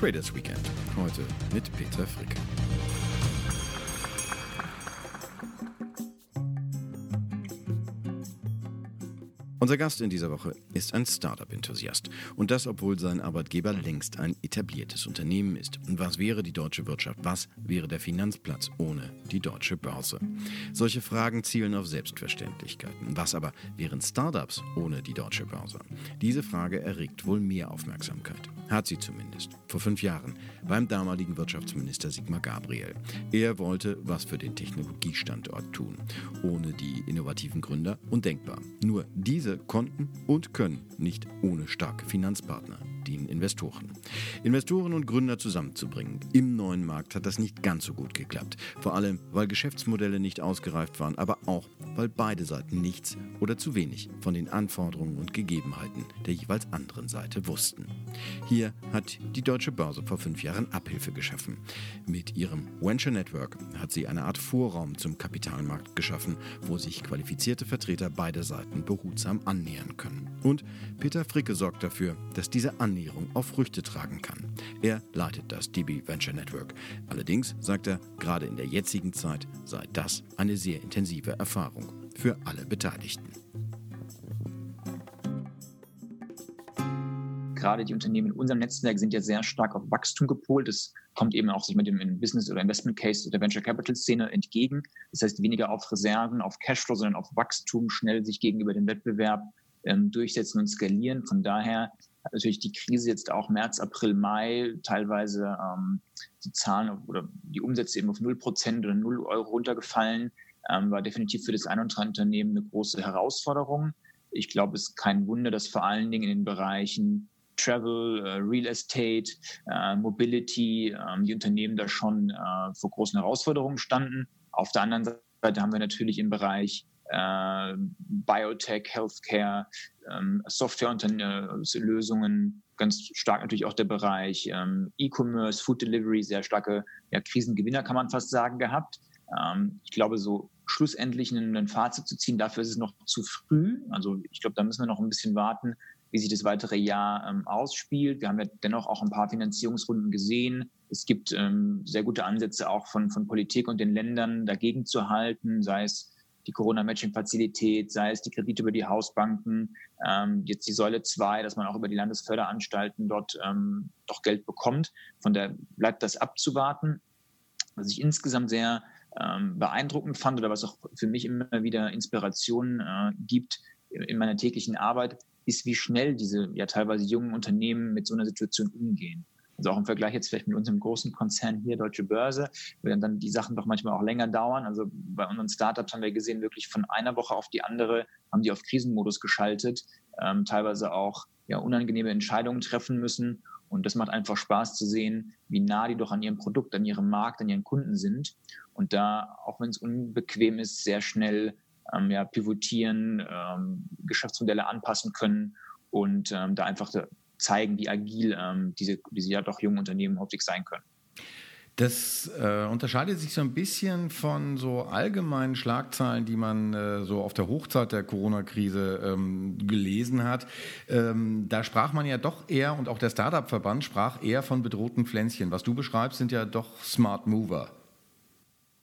Traders Weekend. Heute mit Peter Frick. Unser Gast in dieser Woche ist ein Startup-Enthusiast. Und das, obwohl sein Arbeitgeber längst ein etabliertes Unternehmen ist. Und was wäre die deutsche Wirtschaft? Was wäre der Finanzplatz ohne die deutsche Börse? Solche Fragen zielen auf Selbstverständlichkeiten. Was aber wären Startups ohne die deutsche Börse? Diese Frage erregt wohl mehr Aufmerksamkeit. Hat sie zumindest. Vor fünf Jahren beim damaligen Wirtschaftsminister Sigmar Gabriel. Er wollte was für den Technologiestandort tun. Ohne die innovativen Gründer undenkbar. Nur diese konnten und können nicht ohne starke Finanzpartner den Investoren. Investoren und Gründer zusammenzubringen im neuen Markt hat das nicht ganz so gut geklappt. Vor allem, weil Geschäftsmodelle nicht ausgereift waren, aber auch, weil beide Seiten nichts oder zu wenig von den Anforderungen und Gegebenheiten der jeweils anderen Seite wussten. Hier hat die Deutsche Börse vor fünf Jahren Abhilfe geschaffen. Mit ihrem Venture Network hat sie eine Art Vorraum zum Kapitalmarkt geschaffen, wo sich qualifizierte Vertreter beider Seiten behutsam annähern können. Und Peter Fricke sorgt dafür, dass diese Annäherung Annäherung auch Früchte tragen kann. Er leitet das DB Venture Network. Allerdings, sagt er, gerade in der jetzigen Zeit sei das eine sehr intensive Erfahrung für alle Beteiligten. gerade die Unternehmen in unserem Netzwerk sind ja sehr stark auf Wachstum gepolt. Das kommt eben auch sich mit dem Business- oder Investment Case der Venture Capital Szene entgegen. Das heißt, weniger auf Reserven, auf Cashflow, sondern auf Wachstum, schnell sich gegenüber dem Wettbewerb ähm, durchsetzen und skalieren. Von daher natürlich die Krise jetzt auch März, April, Mai teilweise ähm, die Zahlen oder die Umsätze eben auf 0 Prozent oder 0 Euro runtergefallen. Ähm, war definitiv für das ein oder andere Unternehmen eine große Herausforderung. Ich glaube, es ist kein Wunder, dass vor allen Dingen in den Bereichen Travel, äh, Real Estate, äh, Mobility, äh, die Unternehmen da schon äh, vor großen Herausforderungen standen. Auf der anderen Seite haben wir natürlich im Bereich äh, Biotech, Healthcare, ähm, Softwarelösungen, ganz stark natürlich auch der Bereich ähm, E-Commerce, Food Delivery, sehr starke ja, Krisengewinner, kann man fast sagen, gehabt. Ähm, ich glaube, so schlussendlich ein Fazit zu ziehen, dafür ist es noch zu früh. Also ich glaube, da müssen wir noch ein bisschen warten, wie sich das weitere Jahr ähm, ausspielt. Wir haben ja dennoch auch ein paar Finanzierungsrunden gesehen. Es gibt ähm, sehr gute Ansätze auch von, von Politik und den Ländern dagegen zu halten, sei es die Corona-Matching-Fazilität, sei es die Kredite über die Hausbanken, ähm, jetzt die Säule 2, dass man auch über die Landesförderanstalten dort ähm, doch Geld bekommt. Von daher bleibt das abzuwarten. Was ich insgesamt sehr ähm, beeindruckend fand oder was auch für mich immer wieder Inspiration äh, gibt in meiner täglichen Arbeit, ist, wie schnell diese ja teilweise jungen Unternehmen mit so einer Situation umgehen. Also auch im Vergleich jetzt vielleicht mit unserem großen Konzern hier, Deutsche Börse, werden dann die Sachen doch manchmal auch länger dauern. Also bei unseren Startups haben wir gesehen, wirklich von einer Woche auf die andere haben die auf Krisenmodus geschaltet, ähm, teilweise auch ja, unangenehme Entscheidungen treffen müssen. Und das macht einfach Spaß zu sehen, wie nah die doch an ihrem Produkt, an ihrem Markt, an ihren Kunden sind. Und da, auch wenn es unbequem ist, sehr schnell ähm, ja, pivotieren, ähm, Geschäftsmodelle anpassen können und ähm, da einfach zeigen, wie agil ähm, diese, diese ja doch jungen Unternehmen häufig sein können. Das äh, unterscheidet sich so ein bisschen von so allgemeinen Schlagzeilen, die man äh, so auf der Hochzeit der Corona-Krise ähm, gelesen hat. Ähm, da sprach man ja doch eher, und auch der Startup-Verband sprach eher von bedrohten Pflänzchen. Was du beschreibst, sind ja doch Smart Mover.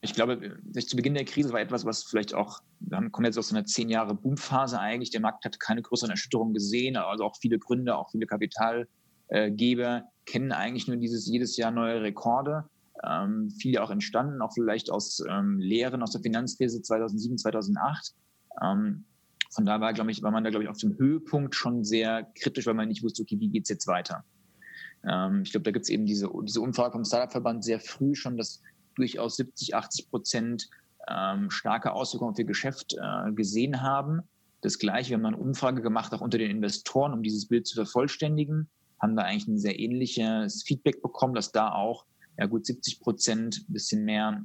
Ich glaube, zu Beginn der Krise war etwas, was vielleicht auch, wir kommen jetzt aus einer zehn Jahre Boomphase eigentlich. Der Markt hat keine größeren Erschütterungen gesehen, also auch viele Gründer, auch viele Kapitalgeber kennen eigentlich nur dieses jedes Jahr neue Rekorde. Ähm, viele auch entstanden, auch vielleicht aus ähm, Lehren aus der Finanzkrise 2007, 2008. Ähm, von daher war, glaube ich, war man da, glaube ich, auf dem Höhepunkt schon sehr kritisch, weil man nicht wusste, okay, wie geht's jetzt weiter? Ähm, ich glaube, da gibt es eben diese, diese Umfrage vom Startup-Verband sehr früh schon, dass durchaus 70, 80 Prozent ähm, starke Auswirkungen auf ihr Geschäft äh, gesehen haben. Das Gleiche, wir haben eine Umfrage gemacht, auch unter den Investoren, um dieses Bild zu vervollständigen, haben da eigentlich ein sehr ähnliches Feedback bekommen, dass da auch ja gut 70 Prozent, ein bisschen mehr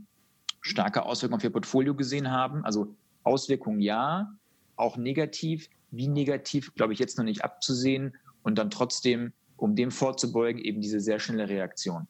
starke Auswirkungen auf ihr Portfolio gesehen haben. Also Auswirkungen ja, auch negativ. Wie negativ, glaube ich, jetzt noch nicht abzusehen und dann trotzdem, um dem vorzubeugen, eben diese sehr schnelle Reaktion.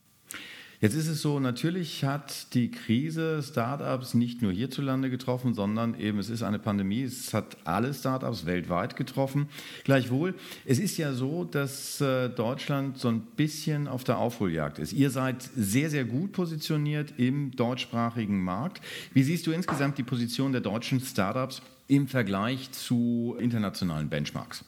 Jetzt ist es so, natürlich hat die Krise Startups nicht nur hierzulande getroffen, sondern eben es ist eine Pandemie, es hat alle Startups weltweit getroffen. Gleichwohl, es ist ja so, dass äh, Deutschland so ein bisschen auf der Aufholjagd ist. Ihr seid sehr, sehr gut positioniert im deutschsprachigen Markt. Wie siehst du insgesamt die Position der deutschen Startups im Vergleich zu internationalen Benchmarks?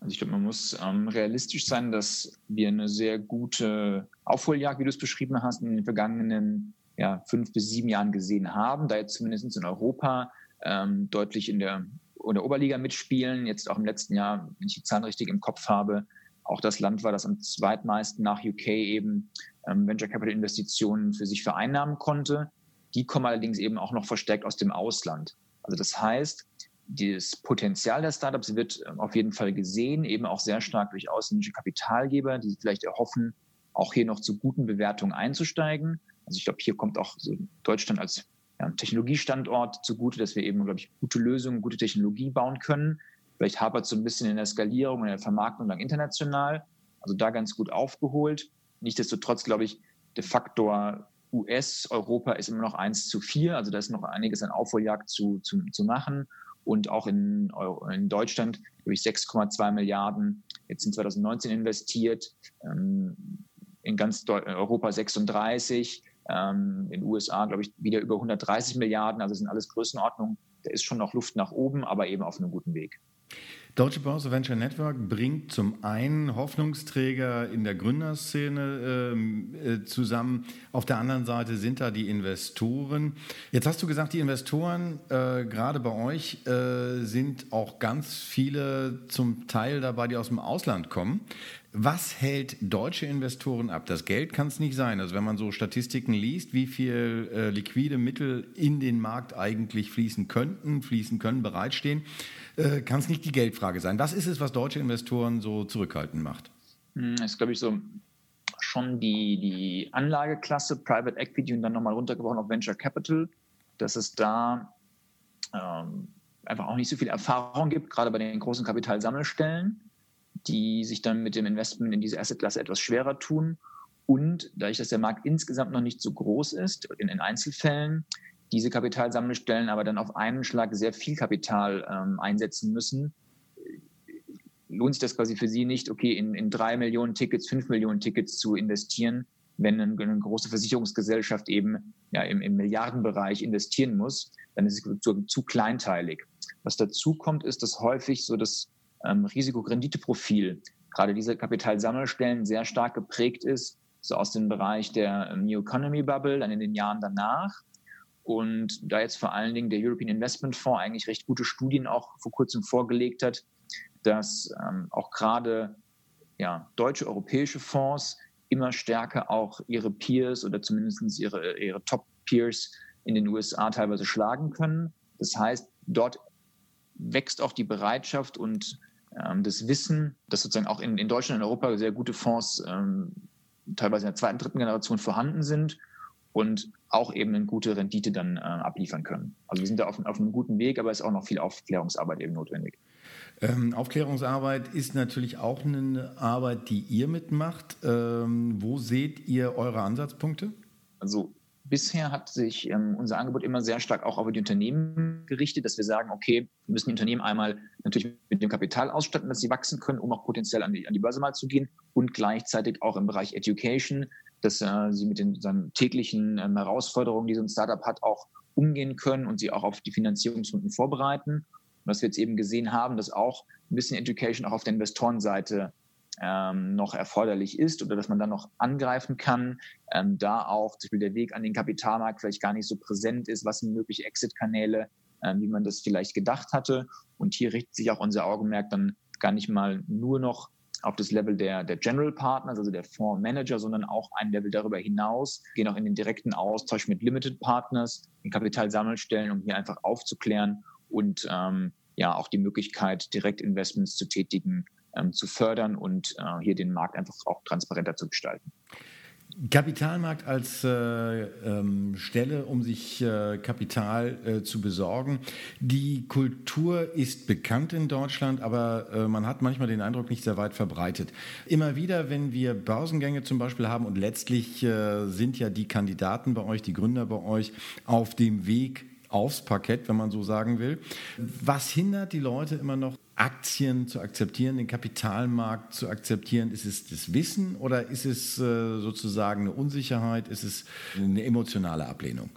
Also ich glaube, man muss ähm, realistisch sein, dass wir eine sehr gute Aufholjagd, wie du es beschrieben hast, in den vergangenen ja, fünf bis sieben Jahren gesehen haben, da jetzt zumindest in Europa ähm, deutlich in der, in der Oberliga mitspielen. Jetzt auch im letzten Jahr, wenn ich die Zahlen richtig im Kopf habe, auch das Land war, das am zweitmeisten nach UK eben ähm, Venture Capital Investitionen für sich vereinnahmen konnte. Die kommen allerdings eben auch noch verstärkt aus dem Ausland. Also das heißt, das Potenzial der Startups wird ähm, auf jeden Fall gesehen, eben auch sehr stark durch ausländische Kapitalgeber, die vielleicht erhoffen, auch hier noch zu guten Bewertungen einzusteigen. Also ich glaube, hier kommt auch so Deutschland als ja, Technologiestandort zugute, dass wir eben, glaube ich, gute Lösungen, gute Technologie bauen können. Vielleicht hapert es so ein bisschen in der Skalierung und der Vermarktung dann international. Also da ganz gut aufgeholt. Nichtsdestotrotz, glaube ich, de Faktor US, Europa ist immer noch eins zu vier. Also da ist noch einiges an Aufholjagd zu, zu, zu machen und auch in, in Deutschland durch 6,2 Milliarden jetzt in 2019 investiert, ähm, in ganz Europa 36, ähm, in den USA, glaube ich, wieder über 130 Milliarden, also sind alles Größenordnungen. Da ist schon noch Luft nach oben, aber eben auf einem guten Weg. Deutsche Börse Venture Network bringt zum einen Hoffnungsträger in der Gründerszene ähm, äh, zusammen. Auf der anderen Seite sind da die Investoren. Jetzt hast du gesagt, die Investoren, äh, gerade bei euch, äh, sind auch ganz viele zum Teil dabei, die aus dem Ausland kommen. Was hält deutsche Investoren ab? Das Geld kann es nicht sein. Also wenn man so Statistiken liest, wie viel äh, liquide Mittel in den Markt eigentlich fließen könnten, fließen können, bereitstehen, äh, kann es nicht die Geldfrage sein. Was ist es, was deutsche Investoren so zurückhaltend macht? Hm, das ist, glaube ich, so schon die, die Anlageklasse Private Equity und dann nochmal runtergebrochen auf Venture Capital, dass es da ähm, einfach auch nicht so viel Erfahrung gibt, gerade bei den großen Kapitalsammelstellen die sich dann mit dem Investment in diese Assetklasse etwas schwerer tun. Und dadurch, dass der Markt insgesamt noch nicht so groß ist, in, in Einzelfällen, diese Kapitalsammelstellen aber dann auf einen Schlag sehr viel Kapital ähm, einsetzen müssen, lohnt sich das quasi für sie nicht, okay, in, in drei Millionen Tickets, fünf Millionen Tickets zu investieren, wenn eine, eine große Versicherungsgesellschaft eben ja, im, im, Milliardenbereich investieren muss, dann ist es zu, zu kleinteilig. Was dazu kommt, ist, dass häufig so das ähm, Risikorenditeprofil, gerade diese Kapitalsammelstellen sehr stark geprägt ist, so aus dem Bereich der ähm, New Economy Bubble, dann in den Jahren danach. Und da jetzt vor allen Dingen der European Investment Fonds eigentlich recht gute Studien auch vor kurzem vorgelegt hat, dass ähm, auch gerade ja, deutsche, europäische Fonds immer stärker auch ihre Peers oder zumindest ihre, ihre Top-Peers in den USA teilweise schlagen können. Das heißt, dort wächst auch die Bereitschaft und das Wissen, dass sozusagen auch in, in Deutschland und Europa sehr gute Fonds ähm, teilweise in der zweiten, dritten Generation vorhanden sind und auch eben eine gute Rendite dann äh, abliefern können. Also wir sind da auf, auf, einem guten Weg, aber es ist auch noch viel Aufklärungsarbeit eben notwendig. Ähm, Aufklärungsarbeit ist natürlich auch eine Arbeit, die ihr mitmacht. Ähm, wo seht ihr eure Ansatzpunkte? Also Bisher hat sich ähm, unser Angebot immer sehr stark auch auf die Unternehmen gerichtet, dass wir sagen, okay, wir müssen die Unternehmen einmal natürlich mit dem Kapital ausstatten, dass sie wachsen können, um auch potenziell an die, an die Börse mal zu gehen und gleichzeitig auch im Bereich Education, dass äh, sie mit den täglichen ähm, Herausforderungen, die so ein Startup hat, auch umgehen können und sie auch auf die Finanzierungsrunden vorbereiten. Und was wir jetzt eben gesehen haben, dass auch ein bisschen Education auch auf der Investorenseite ähm, noch erforderlich ist oder dass man dann noch angreifen kann, ähm, da auch zum Beispiel der Weg an den Kapitalmarkt vielleicht gar nicht so präsent ist, was sind mögliche Exit-Kanäle, ähm, wie man das vielleicht gedacht hatte. Und hier richtet sich auch unser Augenmerk dann gar nicht mal nur noch auf das Level der, der General Partners, also der Fondsmanager, sondern auch ein Level darüber hinaus, gehen auch in den direkten Austausch mit Limited Partners, den Kapitalsammelstellen, um hier einfach aufzuklären und ähm, ja auch die Möglichkeit, Direktinvestments zu tätigen, ähm, zu fördern und äh, hier den Markt einfach auch transparenter zu gestalten. Kapitalmarkt als äh, ähm, Stelle, um sich äh, Kapital äh, zu besorgen. Die Kultur ist bekannt in Deutschland, aber äh, man hat manchmal den Eindruck, nicht sehr weit verbreitet. Immer wieder, wenn wir Börsengänge zum Beispiel haben und letztlich äh, sind ja die Kandidaten bei euch, die Gründer bei euch auf dem Weg aufs Parkett, wenn man so sagen will. Was hindert die Leute immer noch, Aktien zu akzeptieren, den Kapitalmarkt zu akzeptieren? Ist es das Wissen oder ist es äh, sozusagen eine Unsicherheit? Ist es eine emotionale Ablehnung?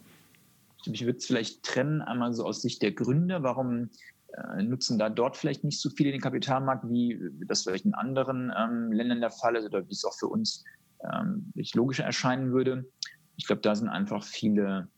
Ich würde es vielleicht trennen, einmal so aus Sicht der Gründer. Warum äh, nutzen da dort vielleicht nicht so viele den Kapitalmarkt, wie das vielleicht in anderen ähm, Ländern der Fall ist oder wie es auch für uns ähm, logischer erscheinen würde? Ich glaube, da sind einfach viele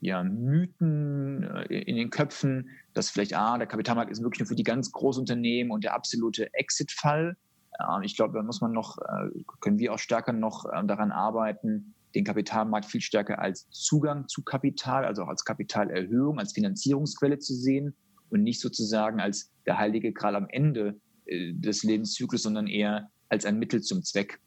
ja, Mythen äh, in den Köpfen, dass vielleicht, ah, der Kapitalmarkt ist wirklich nur für die ganz großen Unternehmen und der absolute Exit-Fall. Ähm, ich glaube, da muss man noch, äh, können wir auch stärker noch ähm, daran arbeiten, den Kapitalmarkt viel stärker als Zugang zu Kapital, also auch als Kapitalerhöhung, als Finanzierungsquelle zu sehen und nicht sozusagen als der heilige Gral am Ende äh, des Lebenszyklus, sondern eher als ein Mittel zum Zweck.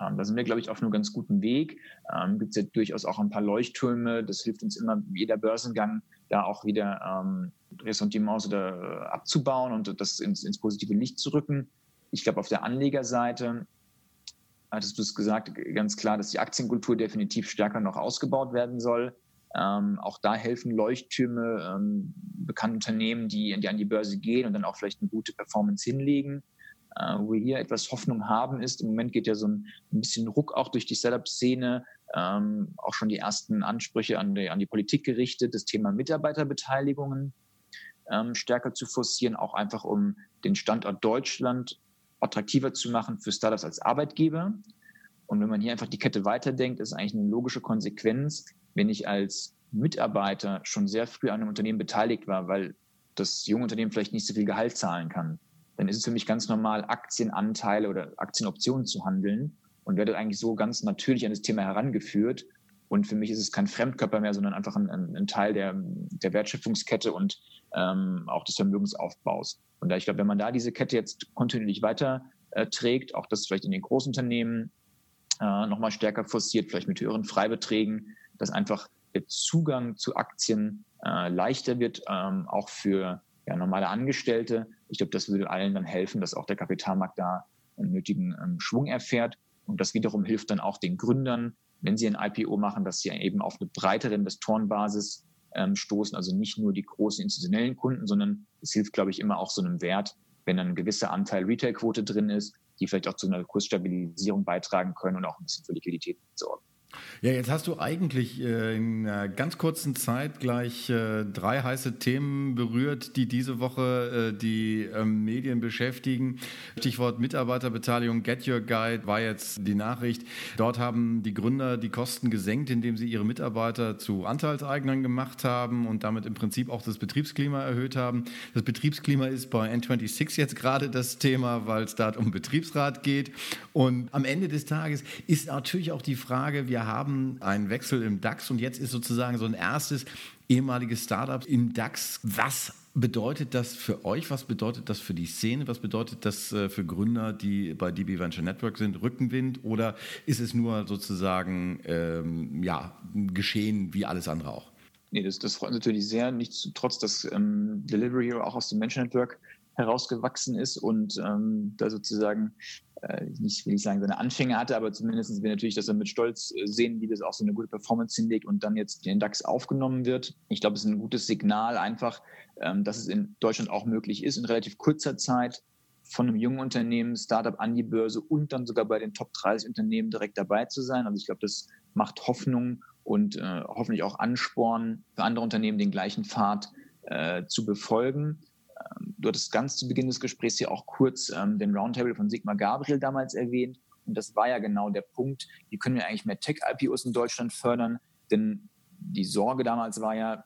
Ähm, da sind wir, glaube ich, auf einem ganz guten Weg. Ähm, Gibt es ja durchaus auch ein paar Leuchttürme. Das hilft uns immer, jeder Börsengang da auch wieder ähm, Ressentiments oder äh, abzubauen und das ins, ins positive Licht zu rücken. Ich glaube, auf der Anlegerseite hattest du es gesagt, ganz klar, dass die Aktienkultur definitiv stärker noch ausgebaut werden soll. Ähm, auch da helfen Leuchttürme, ähm, bekannte Unternehmen, die, die an die Börse gehen und dann auch vielleicht eine gute Performance hinlegen. Äh, wo wir hier etwas Hoffnung haben, ist, im Moment geht ja so ein, ein bisschen Ruck auch durch die Setup-Szene, ähm, auch schon die ersten Ansprüche an die, an die Politik gerichtet, das Thema Mitarbeiterbeteiligungen ähm, stärker zu forcieren, auch einfach um den Standort Deutschland attraktiver zu machen für Startups als Arbeitgeber. Und wenn man hier einfach die Kette weiterdenkt, ist eigentlich eine logische Konsequenz, wenn ich als Mitarbeiter schon sehr früh an einem Unternehmen beteiligt war, weil das junge Unternehmen vielleicht nicht so viel Gehalt zahlen kann dann ist es für mich ganz normal, Aktienanteile oder Aktienoptionen zu handeln und werde eigentlich so ganz natürlich an das Thema herangeführt. Und für mich ist es kein Fremdkörper mehr, sondern einfach ein, ein Teil der, der Wertschöpfungskette und ähm, auch des Vermögensaufbaus. Und da ich glaube, wenn man da diese Kette jetzt kontinuierlich weiter äh, trägt, auch das vielleicht in den Großunternehmen äh, nochmal stärker forciert, vielleicht mit höheren Freibeträgen, dass einfach der Zugang zu Aktien äh, leichter wird, ähm, auch für ja, normale Angestellte. Ich glaube, das würde allen dann helfen, dass auch der Kapitalmarkt da einen nötigen ähm, Schwung erfährt. Und das wiederum hilft dann auch den Gründern, wenn sie ein IPO machen, dass sie eben auf eine breitere Investorenbasis ähm, stoßen. Also nicht nur die großen institutionellen Kunden, sondern es hilft, glaube ich, immer auch so einem Wert, wenn ein gewisser Anteil Retailquote drin ist, die vielleicht auch zu einer Kursstabilisierung beitragen können und auch ein bisschen für Liquidität sorgen. Ja, jetzt hast du eigentlich äh, in einer ganz kurzen Zeit gleich äh, drei heiße Themen berührt, die diese Woche äh, die ähm, Medien beschäftigen. Stichwort Mitarbeiterbeteiligung, Get Your Guide war jetzt die Nachricht. Dort haben die Gründer die Kosten gesenkt, indem sie ihre Mitarbeiter zu Anteilseignern gemacht haben und damit im Prinzip auch das Betriebsklima erhöht haben. Das Betriebsklima ist bei N26 jetzt gerade das Thema, weil es da um Betriebsrat geht. Und am Ende des Tages ist natürlich auch die Frage, wir haben einen Wechsel im DAX und jetzt ist sozusagen so ein erstes ehemaliges Startup im DAX. Was bedeutet das für euch? Was bedeutet das für die Szene? Was bedeutet das äh, für Gründer, die bei DB Venture Network sind? Rückenwind? Oder ist es nur sozusagen ähm, ja, geschehen wie alles andere auch? Nee, das, das freut uns natürlich sehr. Nichtsdestotrotz, dass ähm, Delivery auch aus dem Venture Network herausgewachsen ist und ähm, da sozusagen äh, nicht will ich sagen, seine Anfänge hatte, aber zumindest wir natürlich, dass er mit Stolz äh, sehen, wie das auch so eine gute Performance hinlegt und dann jetzt den DAX aufgenommen wird. Ich glaube, es ist ein gutes Signal einfach, ähm, dass es in Deutschland auch möglich ist, in relativ kurzer Zeit von einem jungen Unternehmen, Startup an die Börse und dann sogar bei den Top 30 Unternehmen direkt dabei zu sein. Also ich glaube, das macht Hoffnung und äh, hoffentlich auch Ansporn für andere Unternehmen, den gleichen Pfad äh, zu befolgen. Ähm, du hattest ganz zu Beginn des Gesprächs ja auch kurz ähm, den Roundtable von Sigmar Gabriel damals erwähnt. Und das war ja genau der Punkt, wie können wir eigentlich mehr Tech-IPOs in Deutschland fördern? Denn die Sorge damals war ja,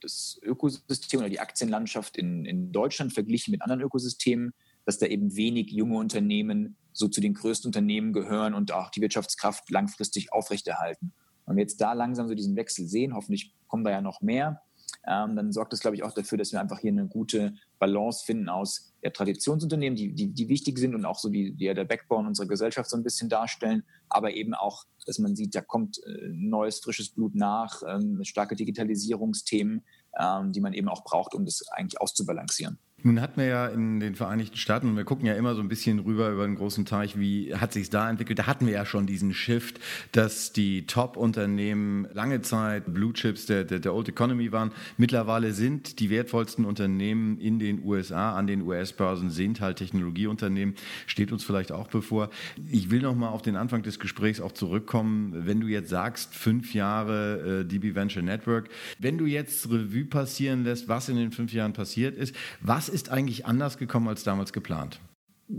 das Ökosystem oder die Aktienlandschaft in, in Deutschland verglichen mit anderen Ökosystemen, dass da eben wenig junge Unternehmen so zu den größten Unternehmen gehören und auch die Wirtschaftskraft langfristig aufrechterhalten. Und wir jetzt da langsam so diesen Wechsel sehen, hoffentlich kommen da ja noch mehr, ähm, dann sorgt das, glaube ich, auch dafür, dass wir einfach hier eine gute Balance finden aus ja, Traditionsunternehmen, die, die, die wichtig sind und auch so die ja der Backbone unserer Gesellschaft so ein bisschen darstellen, aber eben auch, dass man sieht, da kommt äh, neues, frisches Blut nach, ähm, starke Digitalisierungsthemen, ähm, die man eben auch braucht, um das eigentlich auszubalancieren. Nun hatten wir ja in den Vereinigten Staaten, und wir gucken ja immer so ein bisschen rüber über den großen Teich, wie hat sich da entwickelt. Da hatten wir ja schon diesen Shift, dass die Top-Unternehmen lange Zeit Blue Chips der, der, der Old Economy waren. Mittlerweile sind die wertvollsten Unternehmen in den USA, an den US-Börsen, sind halt Technologieunternehmen. Steht uns vielleicht auch bevor. Ich will noch mal auf den Anfang des Gesprächs auch zurückkommen. Wenn du jetzt sagst, fünf Jahre äh, DB Venture Network, wenn du jetzt Revue passieren lässt, was in den fünf Jahren passiert ist, was ist eigentlich anders gekommen als damals geplant?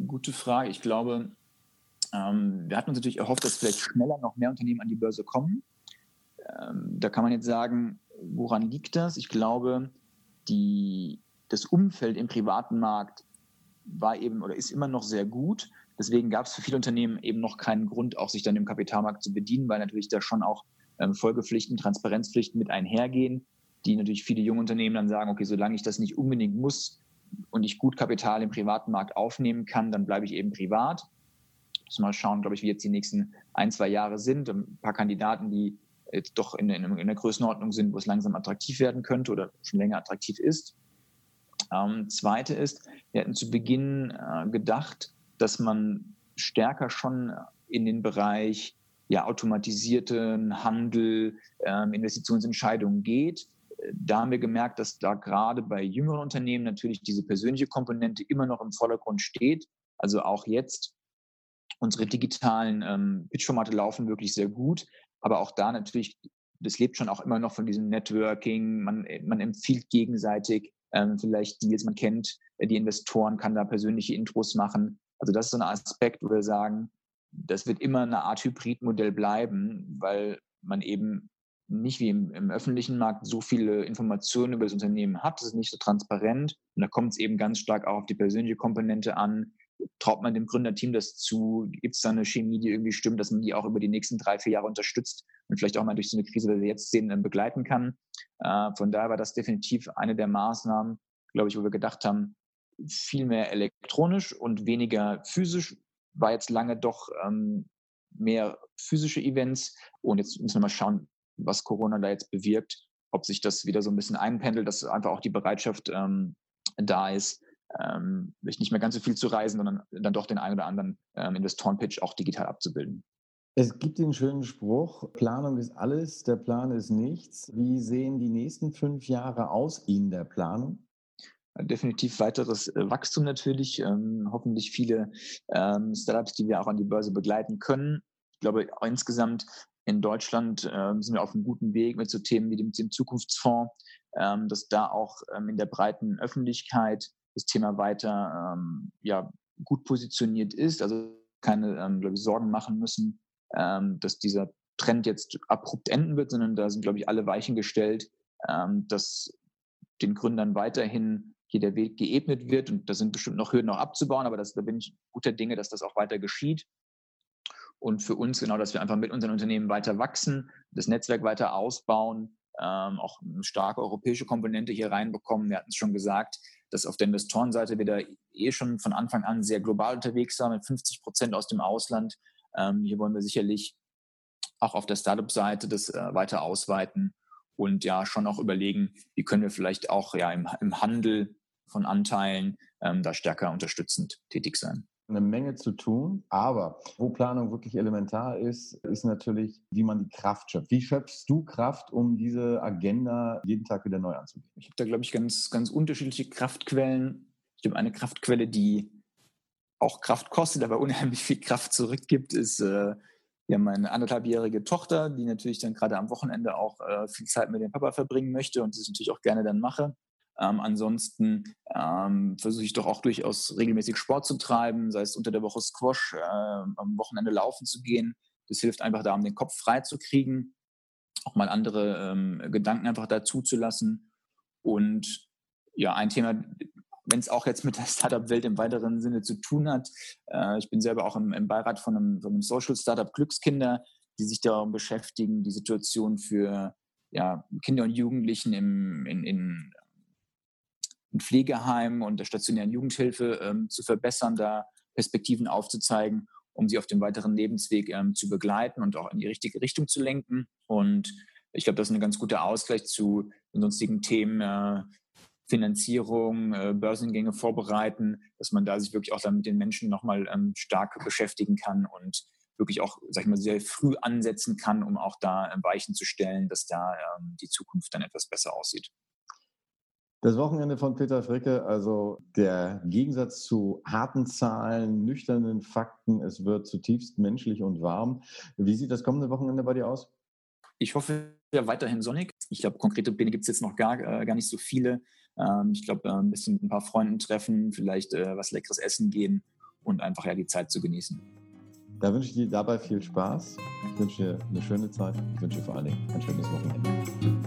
Gute Frage. Ich glaube, ähm, wir hatten uns natürlich erhofft, dass vielleicht schneller noch mehr Unternehmen an die Börse kommen. Ähm, da kann man jetzt sagen, woran liegt das? Ich glaube, die, das Umfeld im privaten Markt war eben oder ist immer noch sehr gut. Deswegen gab es für viele Unternehmen eben noch keinen Grund, auch sich dann im Kapitalmarkt zu bedienen, weil natürlich da schon auch ähm, Folgepflichten, Transparenzpflichten mit einhergehen, die natürlich viele junge Unternehmen dann sagen, okay, solange ich das nicht unbedingt muss, und ich gut Kapital im privaten Markt aufnehmen kann, dann bleibe ich eben privat. Muss mal schauen, glaube ich, wie jetzt die nächsten ein, zwei Jahre sind. Ein paar Kandidaten, die jetzt doch in, in, in der Größenordnung sind, wo es langsam attraktiv werden könnte oder schon länger attraktiv ist. Ähm, zweite ist, wir hatten zu Beginn äh, gedacht, dass man stärker schon in den Bereich ja, automatisierten Handel, ähm, Investitionsentscheidungen geht da haben wir gemerkt, dass da gerade bei jüngeren Unternehmen natürlich diese persönliche Komponente immer noch im Vordergrund steht. Also auch jetzt unsere digitalen ähm, Pitch-Formate laufen wirklich sehr gut, aber auch da natürlich, das lebt schon auch immer noch von diesem Networking. Man, man empfiehlt gegenseitig ähm, vielleicht Deals, man kennt äh, die Investoren, kann da persönliche Intros machen. Also das ist so ein Aspekt, wo wir sagen, das wird immer eine Art Hybridmodell bleiben, weil man eben nicht wie im, im, öffentlichen Markt so viele Informationen über das Unternehmen hat. Das ist nicht so transparent. Und da kommt es eben ganz stark auch auf die persönliche Komponente an. Traut man dem Gründerteam das zu? Gibt es da eine Chemie, die irgendwie stimmt, dass man die auch über die nächsten drei, vier Jahre unterstützt und vielleicht auch mal durch so eine Krise, wie wir jetzt sehen, begleiten kann? Äh, von daher war das definitiv eine der Maßnahmen, glaube ich, wo wir gedacht haben, viel mehr elektronisch und weniger physisch war jetzt lange doch ähm, mehr physische Events. Und jetzt müssen wir mal schauen, was Corona da jetzt bewirkt, ob sich das wieder so ein bisschen einpendelt, dass einfach auch die Bereitschaft ähm, da ist, ähm, nicht mehr ganz so viel zu reisen, sondern dann doch den einen oder anderen ähm, Investoren-Pitch auch digital abzubilden. Es gibt den schönen Spruch, Planung ist alles, der Plan ist nichts. Wie sehen die nächsten fünf Jahre aus in der Planung? Definitiv weiteres äh, Wachstum natürlich, ähm, hoffentlich viele ähm, Startups, die wir auch an die Börse begleiten können. Ich glaube, insgesamt in Deutschland äh, sind wir auf einem guten Weg mit so Themen wie dem, dem Zukunftsfonds, ähm, dass da auch ähm, in der breiten Öffentlichkeit das Thema weiter ähm, ja, gut positioniert ist. Also keine ähm, ich, Sorgen machen müssen, ähm, dass dieser Trend jetzt abrupt enden wird, sondern da sind, glaube ich, alle Weichen gestellt, ähm, dass den Gründern weiterhin hier der Weg geebnet wird. Und da sind bestimmt noch Hürden noch abzubauen, aber das, da bin ich guter Dinge, dass das auch weiter geschieht. Und für uns genau, dass wir einfach mit unseren Unternehmen weiter wachsen, das Netzwerk weiter ausbauen, ähm, auch eine starke europäische Komponente hier reinbekommen. Wir hatten es schon gesagt, dass auf der Investorenseite wir da eh schon von Anfang an sehr global unterwegs waren, mit 50 Prozent aus dem Ausland. Ähm, hier wollen wir sicherlich auch auf der Startup-Seite das äh, weiter ausweiten und ja schon auch überlegen, wie können wir vielleicht auch ja im, im Handel von Anteilen ähm, da stärker unterstützend tätig sein eine Menge zu tun. Aber wo Planung wirklich elementar ist, ist natürlich, wie man die Kraft schöpft. Wie schöpfst du Kraft, um diese Agenda jeden Tag wieder neu anzugehen? Ich habe da, glaube ich, ganz, ganz unterschiedliche Kraftquellen. Ich habe eine Kraftquelle, die auch Kraft kostet, aber unheimlich viel Kraft zurückgibt, ist äh, ja meine anderthalbjährige Tochter, die natürlich dann gerade am Wochenende auch äh, viel Zeit mit dem Papa verbringen möchte und das natürlich auch gerne dann mache. Ähm, ansonsten ähm, versuche ich doch auch durchaus regelmäßig Sport zu treiben, sei es unter der Woche Squash, äh, am Wochenende laufen zu gehen. Das hilft einfach da, um den Kopf frei zu kriegen, auch mal andere ähm, Gedanken einfach dazu zu lassen. Und ja, ein Thema, wenn es auch jetzt mit der Startup-Welt im weiteren Sinne zu tun hat. Äh, ich bin selber auch im, im Beirat von einem, von einem Social Startup Glückskinder, die sich darum beschäftigen, die Situation für ja, Kinder und Jugendlichen im, in, in, in Pflegeheimen und der stationären Jugendhilfe ähm, zu verbessern, da Perspektiven aufzuzeigen, um sie auf dem weiteren Lebensweg ähm, zu begleiten und auch in die richtige Richtung zu lenken. Und ich glaube, das ist ein ganz guter Ausgleich zu den sonstigen Themen, äh, Finanzierung, äh, Börsengänge vorbereiten, dass man da sich wirklich auch dann mit den Menschen nochmal ähm, stark beschäftigen kann und wirklich auch, sag ich mal, sehr früh ansetzen kann, um auch da äh, Weichen zu stellen, dass da ähm, die Zukunft dann etwas besser aussieht. Das Wochenende von Peter Fricke, also der Gegensatz zu harten Zahlen, nüchternen Fakten, es wird zutiefst menschlich und warm. Wie sieht das kommende Wochenende bei dir aus? Ich hoffe ja weiterhin sonnig. Ich glaube, konkrete Pläne gibt es jetzt noch gar, äh, gar nicht so viele. Ähm, ich glaube, äh, ein bisschen mit ein paar Freunden treffen, vielleicht äh, was Leckeres essen gehen und einfach ja die Zeit zu genießen. Da wünsche ich dir dabei viel Spaß. Ich wünsche dir eine schöne Zeit. Ich wünsche dir vor allen Dingen ein schönes Wochenende.